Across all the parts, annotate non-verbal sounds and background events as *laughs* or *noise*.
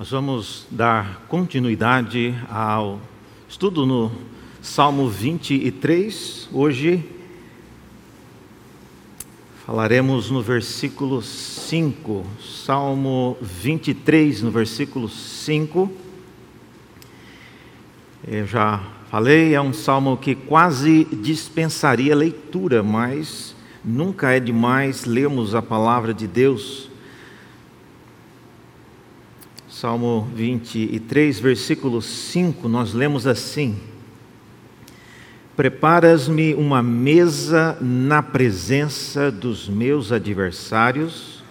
Nós vamos dar continuidade ao estudo no Salmo 23. Hoje falaremos no versículo 5, Salmo 23, no versículo 5. Eu já falei, é um salmo que quase dispensaria leitura, mas nunca é demais lermos a palavra de Deus Salmo 23, versículo 5, nós lemos assim: Preparas-me uma mesa na presença dos meus adversários,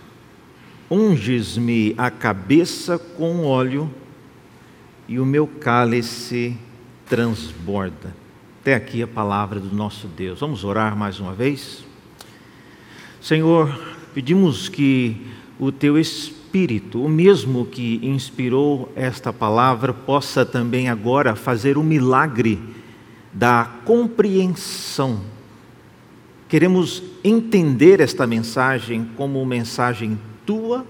unges-me a cabeça com óleo e o meu cálice transborda. Até aqui a palavra do nosso Deus. Vamos orar mais uma vez? Senhor, pedimos que o teu Espírito Espírito, o mesmo que inspirou esta palavra, possa também agora fazer o milagre da compreensão. Queremos entender esta mensagem como mensagem tua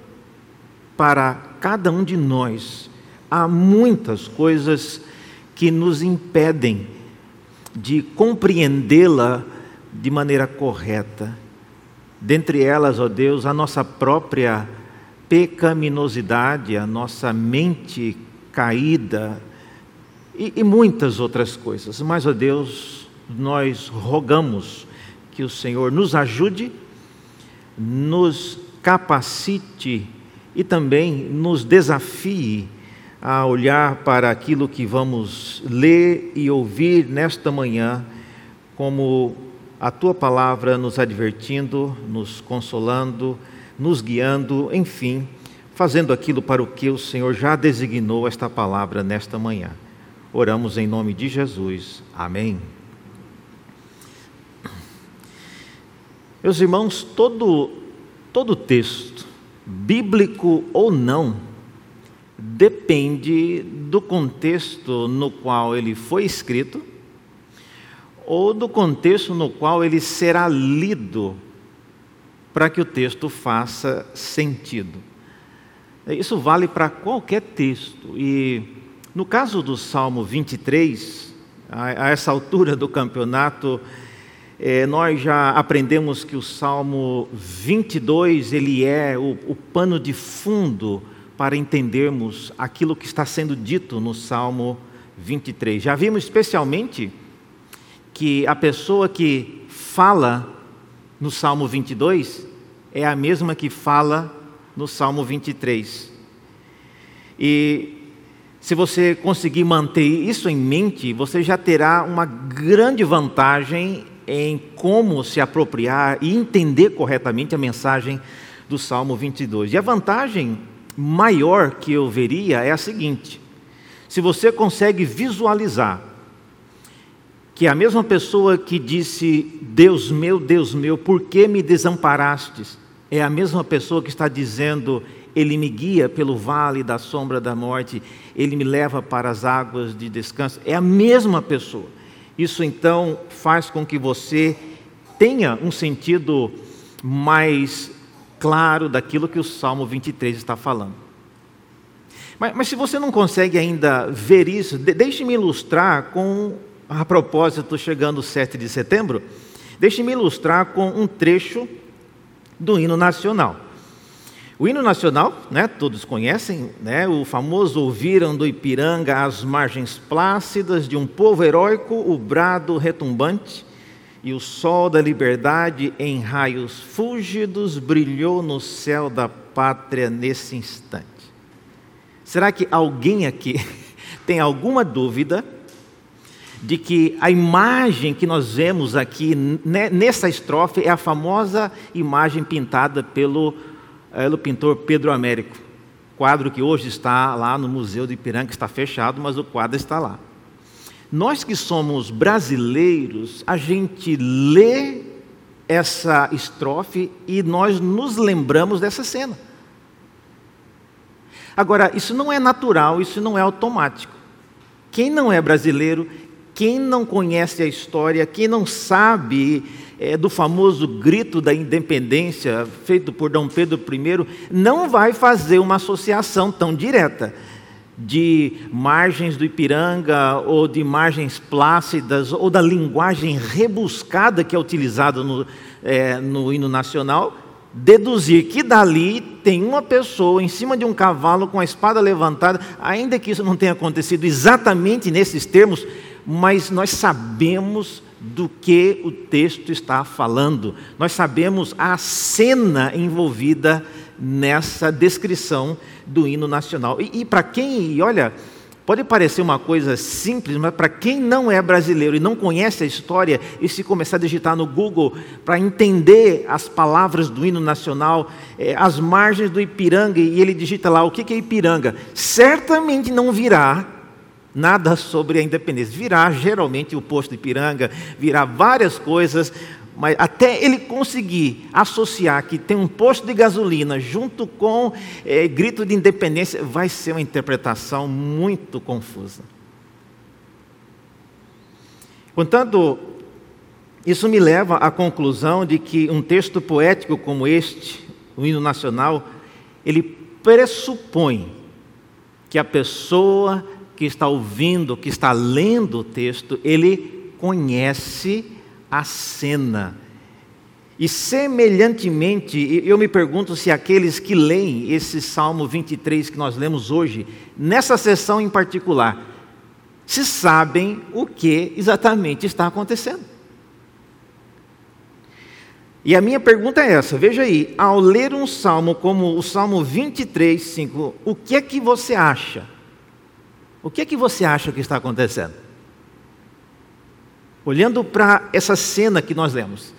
para cada um de nós. Há muitas coisas que nos impedem de compreendê-la de maneira correta. Dentre elas, ó Deus, a nossa própria pecaminosidade, a nossa mente caída e, e muitas outras coisas. Mas, ó Deus, nós rogamos que o Senhor nos ajude, nos capacite e também nos desafie a olhar para aquilo que vamos ler e ouvir nesta manhã, como a tua palavra nos advertindo, nos consolando, nos guiando, enfim, fazendo aquilo para o que o Senhor já designou esta palavra nesta manhã. Oramos em nome de Jesus. Amém. Meus irmãos, todo todo texto, bíblico ou não, depende do contexto no qual ele foi escrito ou do contexto no qual ele será lido para que o texto faça sentido. Isso vale para qualquer texto. E no caso do Salmo 23, a, a essa altura do campeonato, é, nós já aprendemos que o Salmo 22 ele é o, o pano de fundo para entendermos aquilo que está sendo dito no Salmo 23. Já vimos especialmente que a pessoa que fala no Salmo 22 é a mesma que fala no Salmo 23. E se você conseguir manter isso em mente, você já terá uma grande vantagem em como se apropriar e entender corretamente a mensagem do Salmo 22. E a vantagem maior que eu veria é a seguinte: se você consegue visualizar que a mesma pessoa que disse, Deus meu, Deus meu, por que me desamparastes? É a mesma pessoa que está dizendo, Ele me guia pelo vale da sombra da morte, Ele me leva para as águas de descanso. É a mesma pessoa. Isso então faz com que você tenha um sentido mais claro daquilo que o Salmo 23 está falando. Mas, mas se você não consegue ainda ver isso, deixe-me ilustrar com a propósito, chegando o 7 de setembro, deixe-me ilustrar com um trecho do hino nacional. O hino nacional, né, todos conhecem, né, o famoso ouviram do Ipiranga as margens plácidas de um povo heróico, o brado retumbante, e o sol da liberdade em raios fúlgidos brilhou no céu da pátria nesse instante. Será que alguém aqui *laughs* tem alguma dúvida de que a imagem que nós vemos aqui nessa estrofe é a famosa imagem pintada pelo, eh, pelo pintor Pedro Américo. Quadro que hoje está lá no Museu de Ipiranga, que está fechado, mas o quadro está lá. Nós que somos brasileiros, a gente lê essa estrofe e nós nos lembramos dessa cena. Agora, isso não é natural, isso não é automático. Quem não é brasileiro Quem não conhece a história, quem não sabe é, do famoso grito da independência feito por Dom Pedro I, não vai fazer uma associação tão direta de margens do Ipiranga ou de margens plácidas ou da linguagem rebuscada que é utilizada no, é, no hino nacional, deduzir que dali tem uma pessoa em cima de um cavalo com a espada levantada, ainda que isso não tenha acontecido exatamente nesses termos, mas nós sabemos do que o texto está falando, nós sabemos a cena envolvida nessa descrição do hino nacional. E, e para quem, e olha, pode parecer uma coisa simples, mas para quem não é brasileiro e não conhece a história, e se começar a digitar no Google para entender as palavras do hino nacional, é, as margens do Ipiranga, e ele digita lá o que é Ipiranga, certamente não virá nada sobre a independência. Virá geralmente o posto de Ipiranga, virá várias coisas, mas até ele conseguir associar que tem um posto de gasolina junto com é, grito de independência, vai ser uma interpretação muito confusa. Portanto, isso me leva à conclusão de que um texto poético como este, o hino nacional, ele pressupõe que a pessoa que está ouvindo, que está lendo o texto, ele conhece a cena. E semelhantemente, eu me pergunto se aqueles que leem esse Salmo 23 que nós lemos hoje, nessa sessão em particular, se sabem o que exatamente está acontecendo. E a minha pergunta é essa: veja aí, ao ler um salmo como o Salmo 23, 5, o que é que você acha? O que é que você acha que está acontecendo? Olhando para essa cena que nós lemos,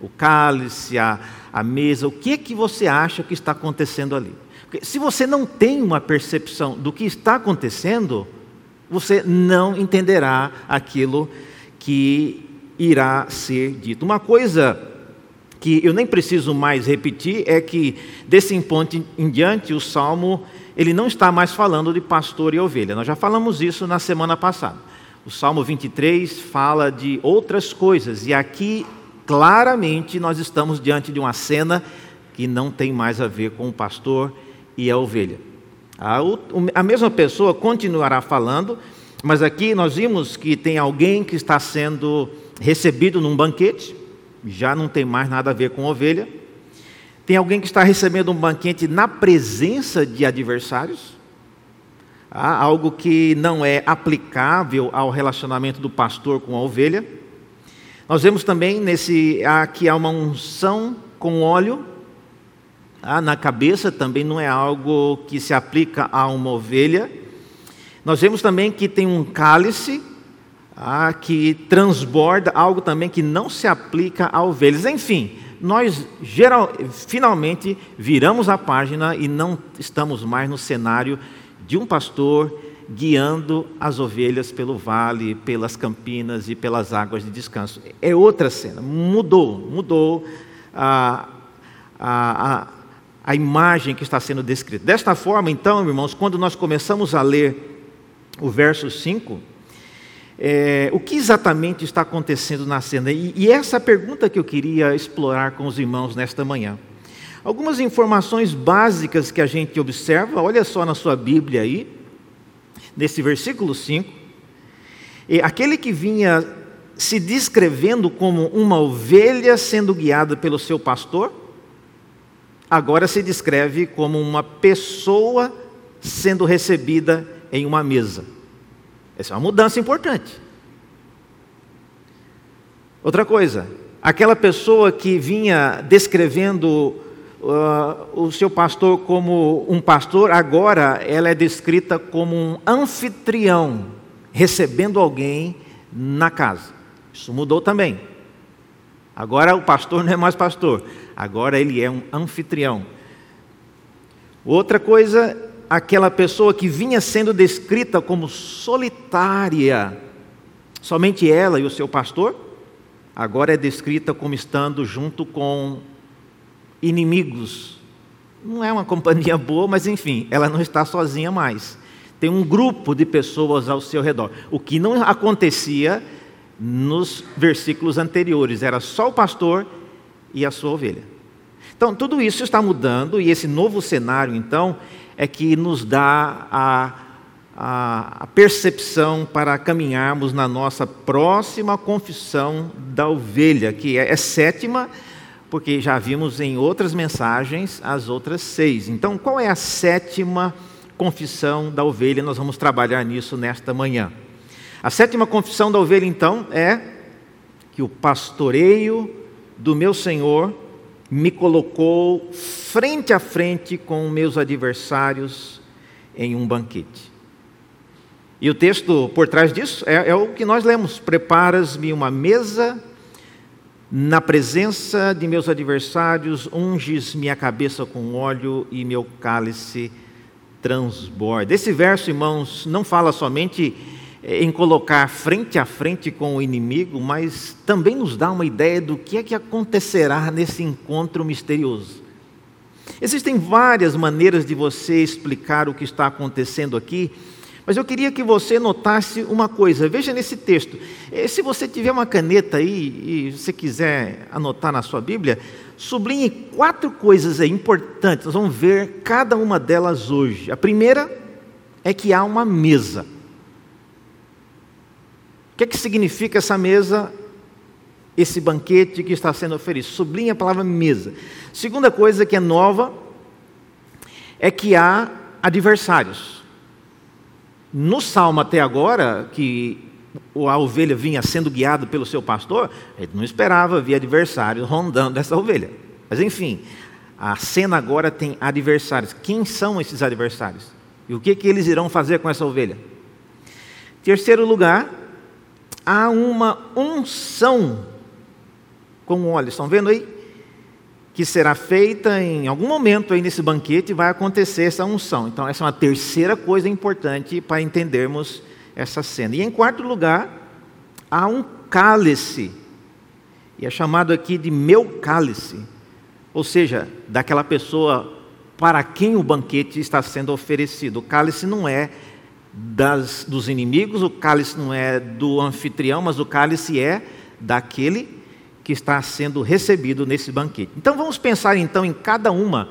o cálice, a, a mesa, o que é que você acha que está acontecendo ali? Porque se você não tem uma percepção do que está acontecendo, você não entenderá aquilo que irá ser dito. Uma coisa que eu nem preciso mais repetir é que desse ponto em diante o salmo ele não está mais falando de pastor e ovelha. Nós já falamos isso na semana passada. O Salmo 23 fala de outras coisas, e aqui claramente nós estamos diante de uma cena que não tem mais a ver com o pastor e a ovelha. A, a mesma pessoa continuará falando, mas aqui nós vimos que tem alguém que está sendo recebido num banquete, já não tem mais nada a ver com ovelha. Tem alguém que está recebendo um banquete na presença de adversários algo que não é aplicável ao relacionamento do pastor com a ovelha. Nós vemos também nesse aqui há uma unção com óleo ah, na cabeça, também não é algo que se aplica a uma ovelha. Nós vemos também que tem um cálice ah, que transborda, algo também que não se aplica a ovelhas. Enfim, nós geral, finalmente viramos a página e não estamos mais no cenário de um pastor guiando as ovelhas pelo vale, pelas campinas e pelas águas de descanso. É outra cena, mudou, mudou a, a, a, a imagem que está sendo descrita. Desta forma, então, irmãos, quando nós começamos a ler o verso 5, é, o que exatamente está acontecendo na cena? E, e essa é pergunta que eu queria explorar com os irmãos nesta manhã. Algumas informações básicas que a gente observa, olha só na sua Bíblia aí, nesse versículo 5. Aquele que vinha se descrevendo como uma ovelha sendo guiada pelo seu pastor, agora se descreve como uma pessoa sendo recebida em uma mesa. Essa é uma mudança importante. Outra coisa, aquela pessoa que vinha descrevendo uh, o seu pastor como um pastor, agora ela é descrita como um anfitrião, recebendo alguém na casa. Isso mudou também. Agora o pastor não é mais pastor, agora ele é um anfitrião. Outra coisa, aquela pessoa que vinha sendo descrita como solitária, somente ela e o seu pastor, agora é descrita como estando junto com inimigos. Não é uma companhia *laughs* boa, mas enfim, ela não está sozinha mais. Tem um grupo de pessoas ao seu redor. O que não acontecia nos versículos anteriores, era só o pastor e a sua ovelha. Então, tudo isso está mudando e esse novo cenário, então, é que nos dá a, a, a percepção para caminharmos na nossa próxima confissão da ovelha, que é, é sétima, porque já vimos em outras mensagens as outras seis. Então, qual é a sétima confissão da ovelha? Nós vamos trabalhar nisso nesta manhã. A sétima confissão da ovelha, então, é que o pastoreio do meu Senhor me colocou frente a frente com meus adversários em um banquete. E o texto por trás disso é, é o que nós lemos: Preparas-me uma mesa na presença de meus adversários, unges minha cabeça com óleo e meu cálice transborda. Esse verso, irmãos, não fala somente em colocar frente a frente com o inimigo, mas também nos dá uma ideia do que é que acontecerá nesse encontro misterioso. Existem várias maneiras de você explicar o que está acontecendo aqui, mas eu queria que você notasse uma coisa. Veja nesse texto. Eh, se você tiver uma caneta aí e você quiser anotar na sua Bíblia, sublinhe quatro coisas aí importantes. Nós vamos ver cada uma delas hoje. A primeira é que há uma mesa. O que, é que significa essa mesa, esse banquete que está sendo oferecido? Sublinhe a palavra mesa. Segunda coisa que é nova é que há adversários. No salmo até agora, que a ovelha vinha sendo guiada pelo seu pastor, ele não esperava ver adversários *laughs* rondando essa ovelha. Mas enfim, a cena agora tem adversários. Quem são esses adversários? E o que, que eles irão fazer com essa ovelha? Terceiro lugar, há uma unção com óleo. Estão vendo aí? que será feita em algum momento aí nesse banquete vai acontecer essa unção. Então, essa é uma terceira coisa importante para entendermos essa cena. E em quarto lugar, há um cálice, e é chamado aqui de meu cálice, ou seja, daquela pessoa para quem o banquete está sendo oferecido. O cálice não é das, dos inimigos, o cálice não é do anfitrião, mas o cálice é daquele que está sendo recebido nesse banquete. Então vamos pensar então em cada uma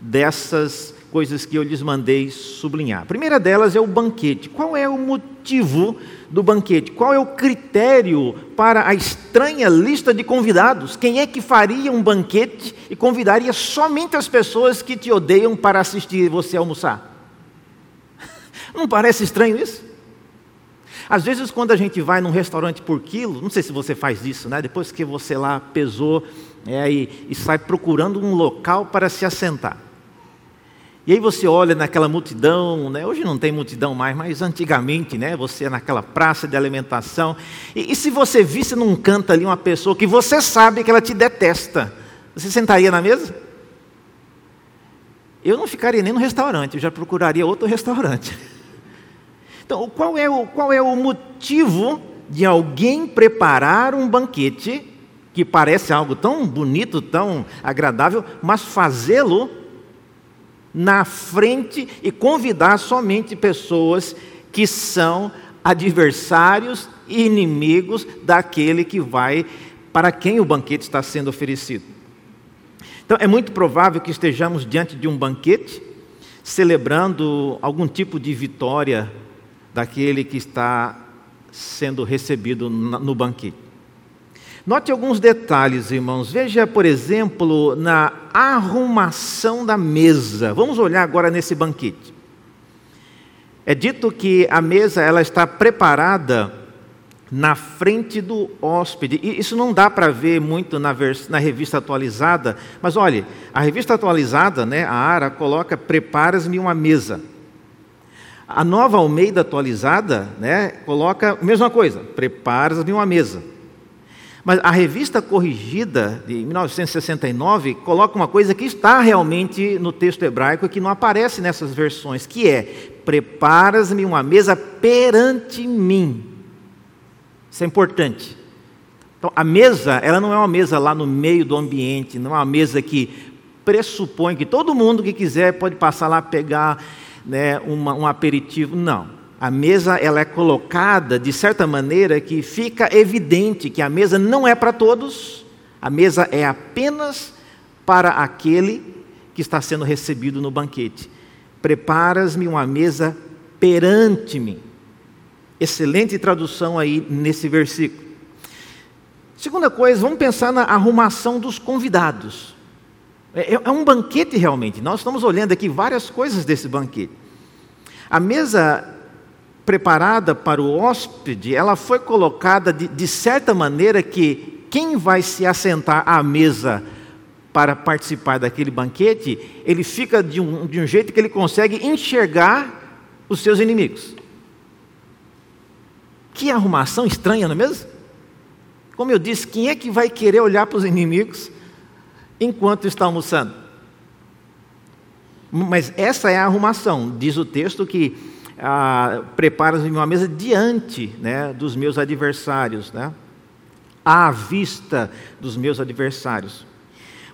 dessas coisas que eu lhes mandei sublinhar. A primeira delas é o banquete. Qual é o motivo do banquete? Qual é o critério para a estranha lista de convidados? Quem é que faria um banquete e convidaria somente as pessoas que te odeiam para assistir você almoçar? Não parece estranho isso? Às vezes, quando a gente vai num restaurante por quilo, não sei se você faz isso, né? Depois que você lá pesou é, e, e sai procurando um local para se assentar. E aí você olha naquela multidão, né? hoje não tem multidão mais, mas antigamente, né? Você naquela praça de alimentação. E, e, se você visse num canto ali uma pessoa que você sabe que ela te detesta, você sentaria na mesa? Eu não ficaria nem no restaurante, eu já procuraria outro restaurante. *laughs* Então, qual é o, qual é o motivo de alguém preparar um banquete que parece algo tão bonito, tão agradável, mas fazê-lo na frente e convidar somente pessoas que são adversários e inimigos daquele que vai para quem o banquete está sendo oferecido. Então é muito provável que estejamos diante de um banquete celebrando algum tipo de vitória daquele que está sendo recebido no banquete. Note alguns detalhes, irmãos. Veja, por exemplo, na arrumação da mesa. Vamos olhar agora nesse banquete. É dito que a mesa ela está preparada na frente do hóspede. E isso não dá para ver muito na, na, revista atualizada, mas olhe, a revista atualizada, né, a ARA, coloca preparas-me uma mesa. A nova Almeida atualizada né, coloca a mesma coisa, preparas-me uma mesa. Mas a revista corrigida de 1969 coloca uma coisa que está realmente no texto hebraico e que não aparece nessas versões, que é: preparas-me uma mesa perante mim. Isso é importante. Então, a mesa, ela não é uma mesa lá no meio do ambiente, não é uma mesa que pressupõe que todo mundo que quiser pode passar lá pegar né, uma, um aperitivo. Não. A mesa ela é colocada de certa maneira que fica evidente que a mesa não é para todos, a mesa é apenas para aquele que está sendo recebido no banquete. Preparas-me uma mesa perante-me. Excelente tradução aí nesse versículo. Segunda coisa, vamos pensar na arrumação dos convidados. É, é, um banquete realmente. Nós estamos olhando aqui várias coisas desse banquete. A mesa preparada para o hóspede, ela foi colocada de, de certa maneira que quem vai se assentar à mesa para participar daquele banquete, ele fica de um, de um jeito que ele consegue enxergar os seus inimigos. Que arrumação estranha, não é mesmo? Como eu disse, quem é que vai querer olhar para os inimigos enquanto está almoçando? Mas essa é a arrumação, diz o texto que ah, preparas-me uma mesa diante né, dos meus adversários, né, à vista dos meus adversários.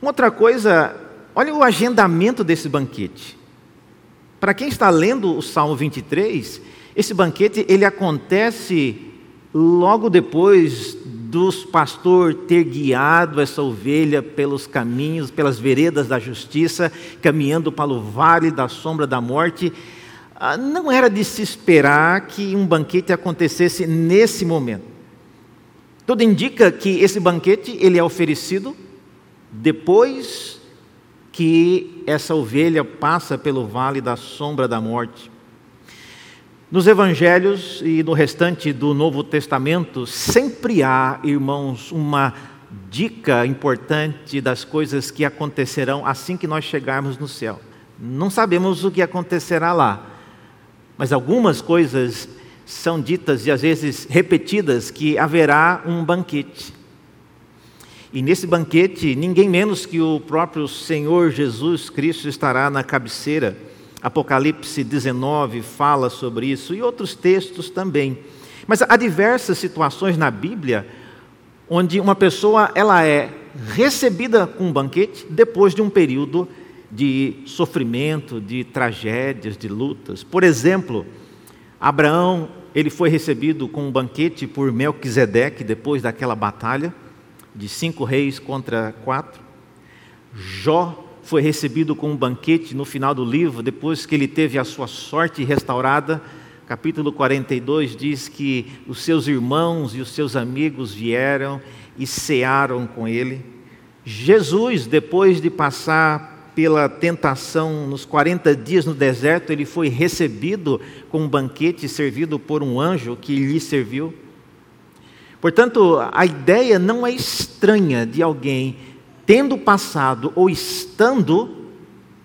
Uma outra coisa, olha o agendamento desse banquete. Para quem está lendo o Salmo 23, esse banquete ele acontece logo depois dos pastor ter guiado essa ovelha pelos caminhos, pelas veredas da justiça, caminhando para o vale da sombra da morte, ah, não era de se esperar que um banquete acontecesse nesse momento. Tudo indica que esse banquete ele é oferecido depois que essa ovelha passa pelo vale da sombra da morte. Nos evangelhos e no restante do Novo Testamento, sempre há, irmãos, uma dica importante das coisas que acontecerão assim que nós chegarmos no céu. Não sabemos o que acontecerá lá, mas algumas coisas são ditas e às vezes repetidas que haverá um banquete. E nesse banquete, ninguém menos que o próprio Senhor Jesus Cristo estará na cabeceira. Apocalipse 19 fala sobre isso e outros textos também. Mas há diversas situações na Bíblia onde uma pessoa ela é recebida com um banquete depois de um período de sofrimento, de tragédias, de lutas. Por exemplo, Abraão, ele foi recebido com um banquete por Melquisedeque depois daquela batalha de cinco reis contra quatro. Jó foi recebido com um banquete no final do livro, depois que ele teve a sua sorte restaurada. Capítulo 42 diz que os seus irmãos e os seus amigos vieram e cearam com ele. Jesus, depois de passar pela tentação nos 40 dias no deserto, ele foi recebido com um banquete servido por um anjo que lhe serviu. Portanto, a ideia não é estranha de alguém tendo passado ou estando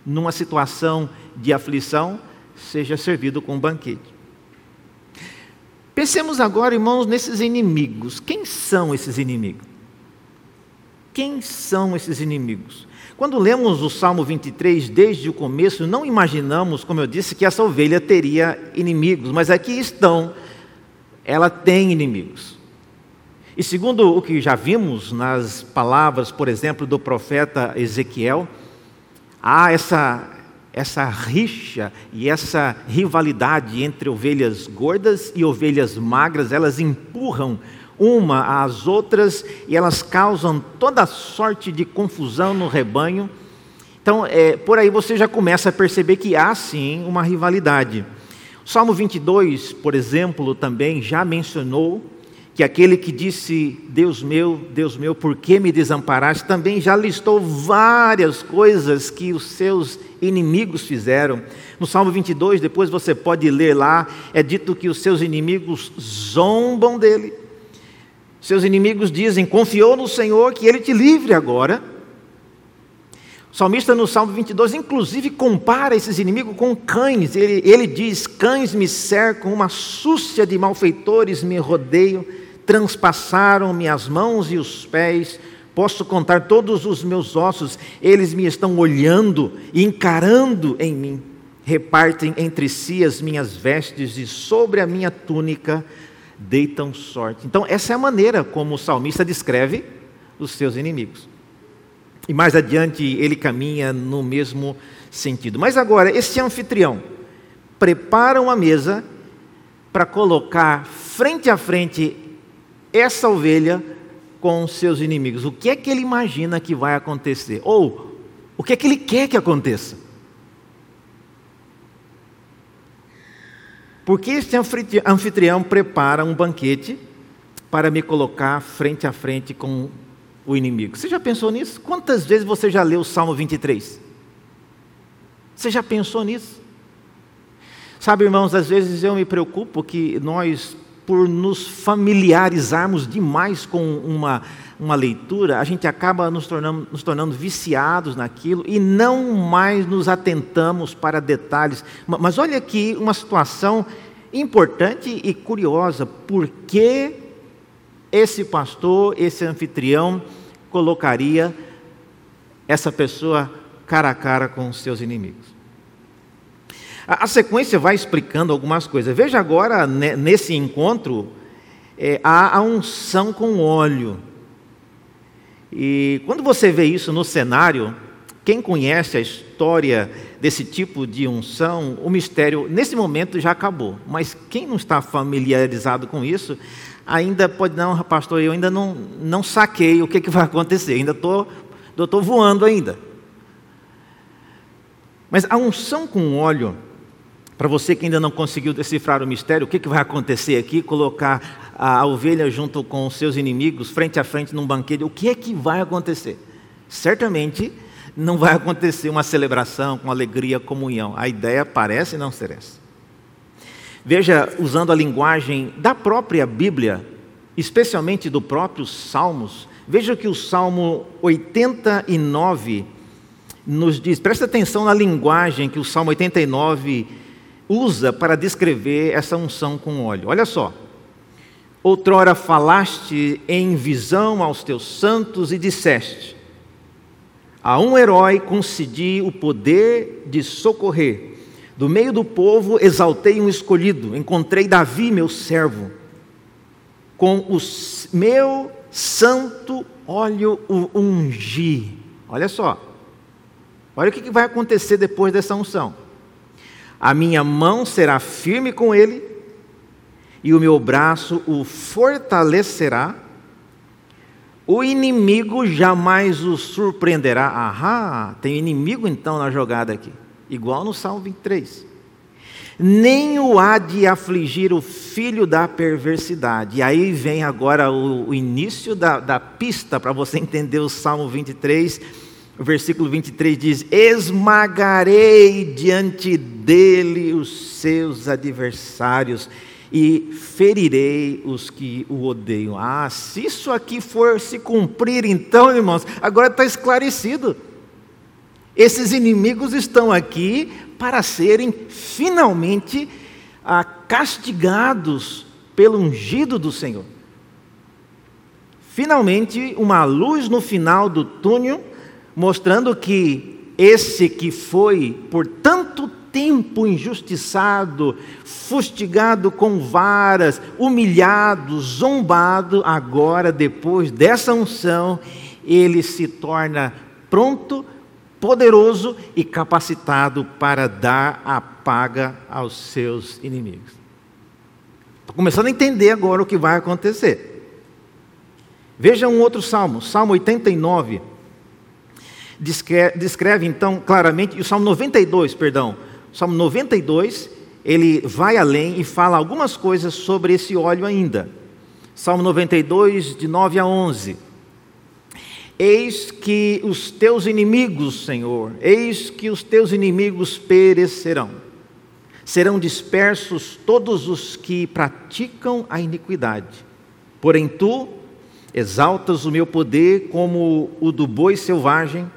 numa situação de aflição, seja servido com um banquete. Pensemos agora, irmãos, nesses inimigos. Quem são esses inimigos? Quem são esses inimigos? Quando lemos o Salmo 23 desde o começo, não imaginamos, como eu disse, que essa ovelha teria inimigos, mas aqui estão, ela tem inimigos. E segundo o que já vimos nas palavras, por exemplo, do profeta Ezequiel, há essa, essa rixa e essa rivalidade entre ovelhas gordas e ovelhas magras, elas empurram uma às outras e elas causam toda sorte de confusão no rebanho. Então, é, por aí você já começa a perceber que há sim uma rivalidade. Salmo 22, por exemplo, também já mencionou que aquele que disse, Deus meu, Deus meu, por que me desamparaste, também já listou várias coisas que os seus inimigos fizeram. No Salmo 22, depois você pode ler lá, é dito que os seus inimigos zombam dele. Seus inimigos dizem: confiou no Senhor que ele te livre agora. O salmista no Salmo 22, inclusive, compara esses inimigos com cães. Ele, ele diz: Cães me cercam, uma súcia de malfeitores me rodeiam, transpassaram minhas mãos e os pés. Posso contar todos os meus ossos, eles me estão olhando e encarando em mim. Repartem entre si as minhas vestes e sobre a minha túnica deitam sorte. Então, essa é a maneira como o salmista descreve os seus inimigos. E mais adiante ele caminha no mesmo sentido. Mas agora, esse anfitrião, prepara uma mesa para colocar frente a frente essa ovelha com seus inimigos. O que é que ele imagina que vai acontecer? Ou o que é que ele quer que aconteça? Porque este anfitrião prepara um banquete para me colocar frente a frente com o inimigo. Você já pensou nisso? Quantas vezes você já leu o Salmo 23? Você já pensou nisso? Sabe, irmãos, às vezes eu me preocupo que nós, por nos familiarizarmos demais com uma, uma leitura, a gente acaba nos tornando, nos tornando viciados naquilo e não mais nos atentamos para detalhes. Mas olha aqui uma situação importante e curiosa, porque esse pastor, esse anfitrião, colocaria essa pessoa cara a cara com os seus inimigos. A, sequência vai explicando algumas coisas. Veja agora, né, nesse encontro, é, há a unção com óleo. E quando você vê isso no cenário, quem conhece a história desse tipo de unção, o mistério nesse momento já acabou. Mas quem não está familiarizado com isso, ainda pode, não, pastor, eu ainda não, não saquei o que, que vai acontecer, ainda estou tô, tô voando ainda. Mas a unção com óleo, para você que ainda não conseguiu decifrar o mistério, o que, que vai acontecer aqui? Colocar a ovelha junto com os seus inimigos, frente a frente num banquete, o que é que vai acontecer? Certamente não vai acontecer uma celebração com alegria, comunhão. A ideia parece não ser essa. Veja, usando a linguagem da própria Bíblia, especialmente do próprio Salmos, veja que o Salmo 89 nos diz, presta atenção na linguagem que o Salmo 89 usa para descrever essa unção com óleo. Olha só. Outrora falaste em visão aos teus santos e disseste: A um herói concedi o poder de socorrer do meio do povo exaltei um escolhido, encontrei Davi, meu servo. Com o meu santo óleo o ungi. Olha só. Olha o que vai acontecer depois dessa unção. A minha mão será firme com ele, e o meu braço o fortalecerá. O inimigo jamais o surpreenderá. Ahá, tem inimigo então na jogada aqui igual no Salmo 23. Nem o há de afligir o filho da perversidade. E aí vem agora o, o início da, da pista para você entender o Salmo 23. O versículo 23 diz: Esmagarei diante dele os seus adversários e ferirei os que o odeiam. Ah, se isso aqui for se cumprir, então, irmãos, agora está esclarecido. Esses inimigos estão aqui para serem finalmente ah, castigados pelo ungido do Senhor. Finalmente, uma luz no final do túnel, mostrando que esse que foi por tanto tempo injustiçado, fustigado com varas, humilhado, zombado, agora, depois dessa unção, ele se torna pronto poderoso e capacitado para dar a paga aos seus inimigos. Estou começando a entender agora o que vai acontecer. Veja um outro salmo, Salmo 89. Descreve, descreve então claramente, e o Salmo 92, perdão, o Salmo 92, ele vai além e fala algumas coisas sobre esse óleo ainda. Salmo 92, de 9 a 11. Eis que os teus inimigos, Senhor, eis que os teus inimigos perecerão. Serão dispersos todos os que praticam a iniquidade. Porém, tu exaltas o meu poder como o do boi selvagem,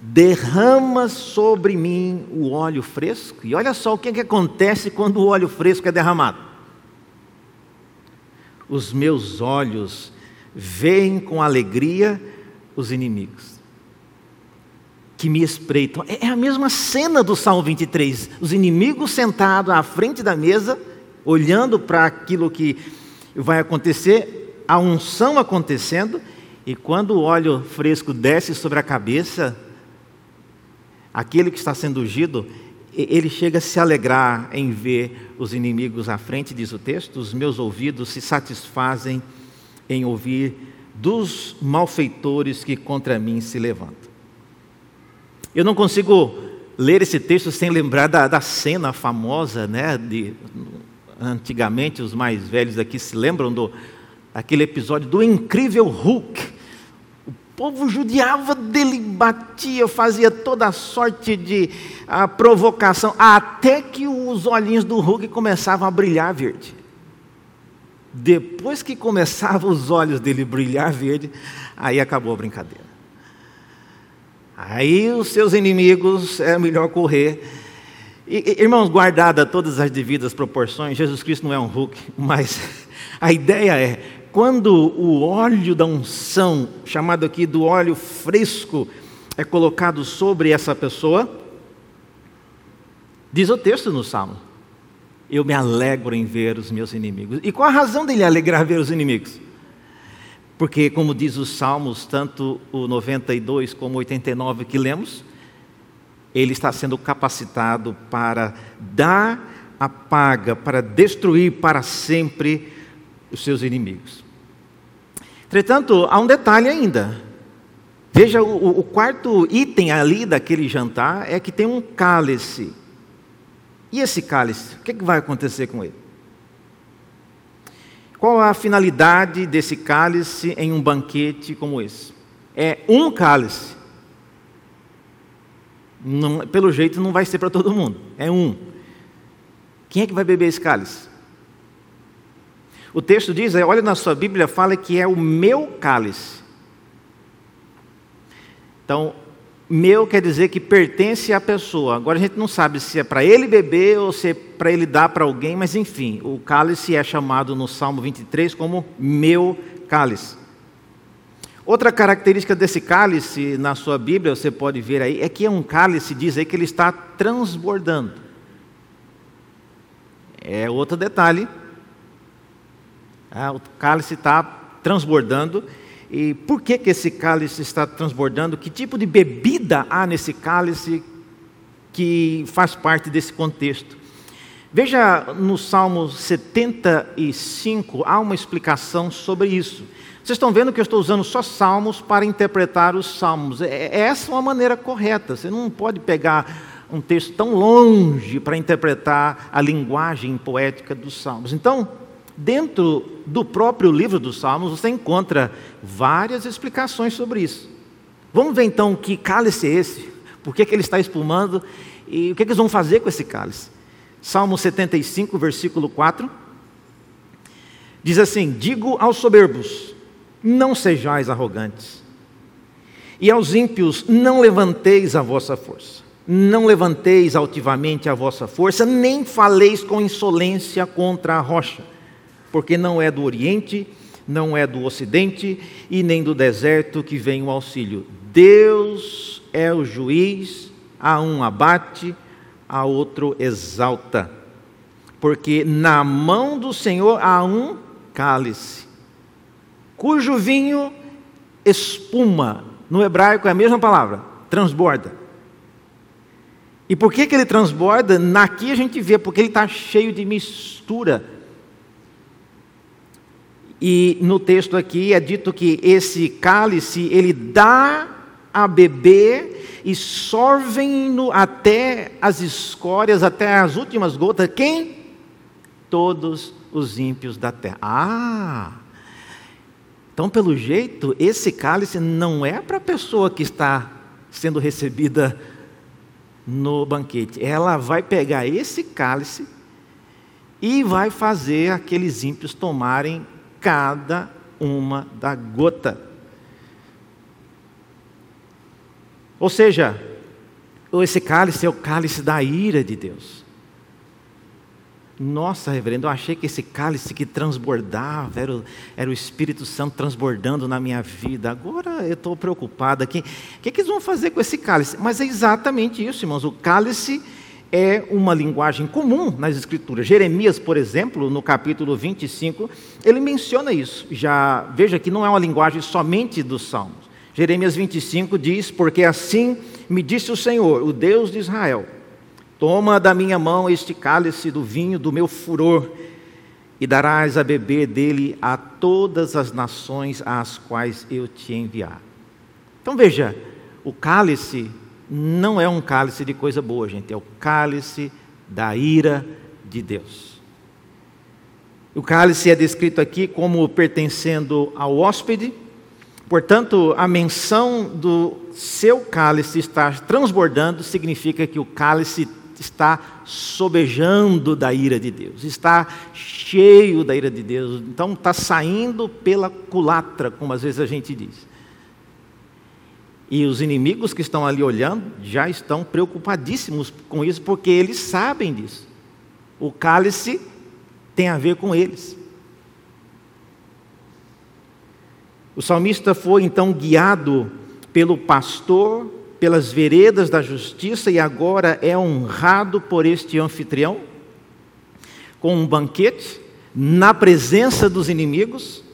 derramas sobre mim o óleo fresco. E olha só o que, é que acontece quando o óleo fresco é derramado. Os meus olhos veem com alegria os inimigos que me espreitam. É, é a mesma cena do Salmo 23. Os inimigos sentados à frente da mesa, olhando para aquilo que vai acontecer, a unção acontecendo, e quando o óleo fresco desce sobre a cabeça, aquele que está sendo ungido, ele chega a se alegrar em ver os inimigos à frente, diz o texto, os meus ouvidos se satisfazem em ouvir dos malfeitores que contra mim se levantam. Eu não consigo ler esse texto sem lembrar da, da cena famosa, né? De, antigamente, os mais velhos aqui se lembram do aquele episódio do incrível Hulk povo judiava dele, batia, fazia toda sorte de a, provocação, até que os olhinhos do Hulk começavam a brilhar verde. Depois que começavam os olhos dele brilhar verde, aí acabou a brincadeira. Aí os seus inimigos é melhor correr. E, irmãos, guardada todas as devidas proporções, Jesus Cristo não é um Hulk, mas *laughs* a ideia é quando o óleo da unção, chamado aqui do óleo fresco, é colocado sobre essa pessoa, diz o texto no Salmo: Eu me alegro em ver os meus inimigos. E qual a razão dele alegrar ver os inimigos? Porque, como diz os Salmos, tanto o 92 como o 89 que lemos, ele está sendo capacitado para dar a paga, para destruir para sempre os seus inimigos. Entretanto, há um detalhe ainda. Veja, o, o quarto item ali daquele jantar é que tem um cálice. E esse cálice, o que, é que vai acontecer com ele? Qual a finalidade desse cálice em um banquete como esse? É um cálice. Não, pelo jeito não vai ser para todo mundo, é um. Quem é que vai beber esse cálice? O texto diz, olha na sua Bíblia, fala que é o meu cálice. Então, meu quer dizer que pertence à pessoa. Agora a gente não sabe se é para ele beber ou se é para ele dar para alguém, mas enfim, o cálice é chamado no Salmo 23 como meu cálice. Outra característica desse cálice na sua Bíblia, você pode ver aí, é que é um cálice, diz aí que ele está transbordando. É outro detalhe ah, o cálice está transbordando. E por que, que esse cálice está transbordando? Que tipo de bebida há nesse cálice que faz parte desse contexto? Veja no Salmo 75, há uma explicação sobre isso. Vocês estão vendo que eu estou usando só salmos para interpretar os salmos. É, é essa é uma maneira correta. Você não pode pegar um texto tão longe para interpretar a linguagem poética dos salmos. Então, Dentro do próprio livro dos Salmos, você encontra várias explicações sobre isso. Vamos ver então que cálice é esse, por que, que ele está espumando e o que, que eles vão fazer com esse cálice. Salmo 75, versículo 4, diz assim: Digo aos soberbos, não sejais arrogantes, e aos ímpios, não levanteis a vossa força. Não levanteis altivamente a vossa força, nem faleis com insolência contra a rocha porque não é do Oriente, não é do Ocidente e nem do deserto que vem o auxílio. Deus é o juiz, a um abate, a outro exalta. Porque na mão do Senhor há um cálice, cujo vinho espuma. No hebraico é a mesma palavra, transborda. E por que, que ele transborda? Naqui a gente vê, porque ele está cheio de mistura e no texto aqui é dito que esse cálice ele dá a beber e sorvem-no até as escórias, até as últimas gotas. Quem? Todos os ímpios da terra. Ah! Então, pelo jeito, esse cálice não é para a pessoa que está sendo recebida no banquete. Ela vai pegar esse cálice e vai fazer aqueles ímpios tomarem cada uma da gota. Ou seja, esse cálice é o cálice da ira de Deus. Nossa, reverendo, eu achei que esse cálice que transbordava era o, era o Espírito Santo transbordando na minha vida. Agora eu estou preocupado aqui. O que, que eles vão fazer com esse cálice? Mas é exatamente isso, irmãos. O cálice é uma linguagem comum nas Escrituras. Jeremias, por exemplo, no capítulo 25, ele menciona isso. Já veja que não é uma linguagem somente dos Salmos. Jeremias 25 diz: Porque assim me disse o Senhor, o Deus de Israel: Toma da minha mão este cálice do vinho do meu furor, e darás a beber dele a todas as nações às quais eu te enviar. Então veja, o cálice não é um cálice de coisa boa, gente, é o cálice da ira de Deus. O cálice é descrito aqui como pertencendo ao hóspede, portanto, a menção do seu cálice estar transbordando significa que o cálice está sobejando da ira de Deus, está cheio da ira de Deus, então está saindo pela culatra, como às vezes a gente diz. E os inimigos que estão ali olhando já estão preocupadíssimos com isso, porque eles sabem disso. O cálice tem a ver com eles. O salmista foi então guiado pelo pastor, pelas veredas da justiça e agora é honrado por este anfitrião com um banquete na presença dos inimigos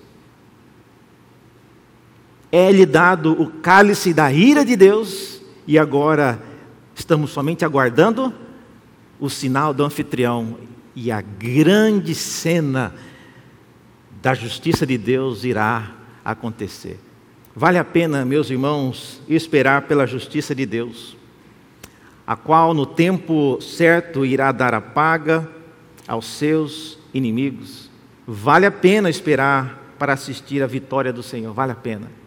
é-lhe dado o cálice da ira de Deus, e agora estamos somente aguardando o sinal do anfitrião, e a grande cena da justiça de Deus irá acontecer. Vale a pena, meus irmãos, esperar pela justiça de Deus, a qual no tempo certo irá dar a paga aos seus inimigos. Vale a pena esperar para assistir à vitória do Senhor, vale a pena.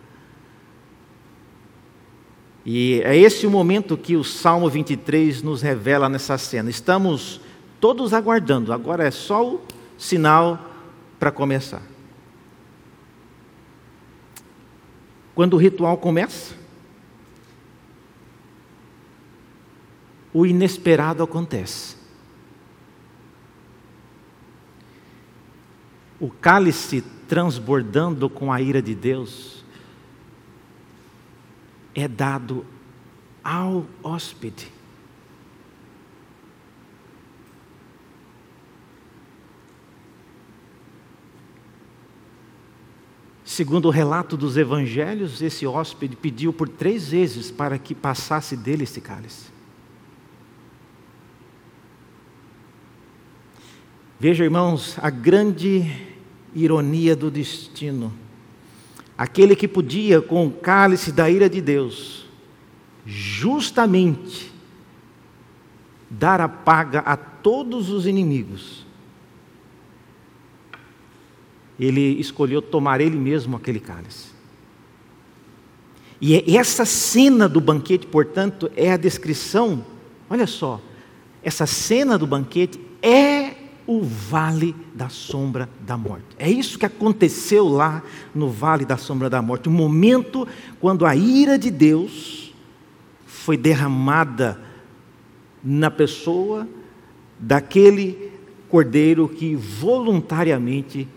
E é esse o momento que o Salmo 23 nos revela nessa cena. Estamos todos aguardando, agora é só o sinal para começar. Quando o ritual começa, o inesperado acontece. O cálice transbordando com a ira de Deus é dado ao hóspede. Segundo o relato dos evangelhos, esse hóspede pediu por três vezes para que passasse dele esse cálice. Veja, irmãos, a grande ironia do destino aquele que podia, com o cálice da ira de Deus, justamente dar a paga a todos os inimigos, ele escolheu tomar ele mesmo aquele cálice. E essa cena do banquete, portanto, é a descrição, olha só, essa cena do banquete é o vale da sombra da morte. É isso que aconteceu lá no vale da sombra da morte, o momento quando a ira de Deus foi derramada na pessoa daquele cordeiro que voluntariamente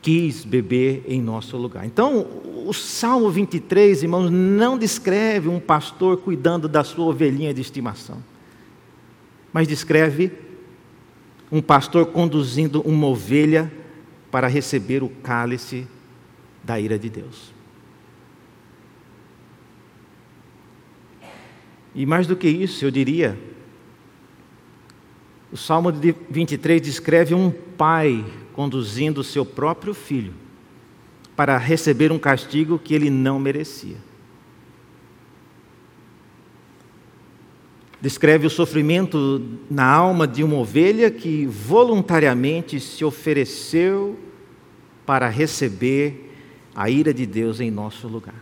quis beber em nosso lugar. Então, o Salmo 23, irmãos, não descreve um pastor cuidando da sua ovelhinha de estimação, mas descreve um pastor conduzindo uma ovelha para receber o cálice da ira de Deus. E mais do que isso, eu diria, o Salmo 23 descreve um pai conduzindo seu próprio filho para receber um castigo que ele não merecia. Descreve o sofrimento na alma de uma ovelha que voluntariamente se ofereceu para receber a ira de Deus em nosso lugar.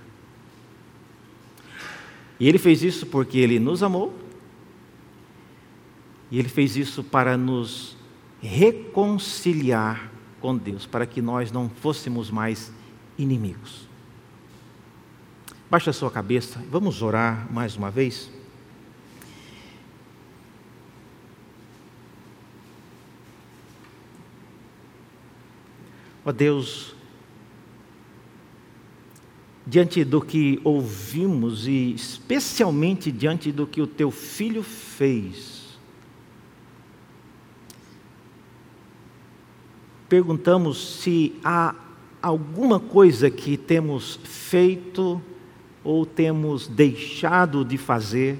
E ele fez isso porque ele nos amou, e ele fez isso para nos reconciliar com Deus, para que nós não fôssemos mais inimigos. Baixa a sua cabeça, vamos orar mais uma vez. Ó Deus, diante do que ouvimos e especialmente diante do que o teu filho fez, perguntamos se há alguma coisa que temos feito ou temos deixado de fazer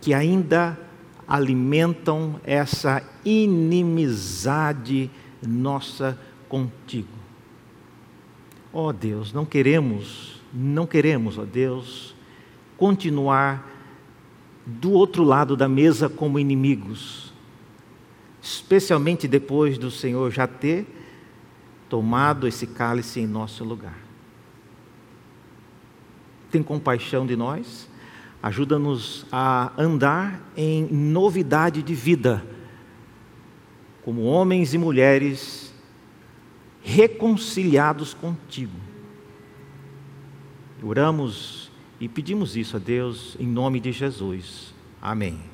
que ainda alimentam essa inimizade nossa contigo. Ó oh Deus, não queremos, não queremos, ó oh Deus, continuar do outro lado da mesa como inimigos, especialmente depois do Senhor já ter tomado esse cálice em nosso lugar. Tem compaixão de nós, ajuda-nos a andar em novidade de vida, como homens e mulheres reconciliados contigo. Oramos e pedimos isso a Deus em nome de Jesus. Amém.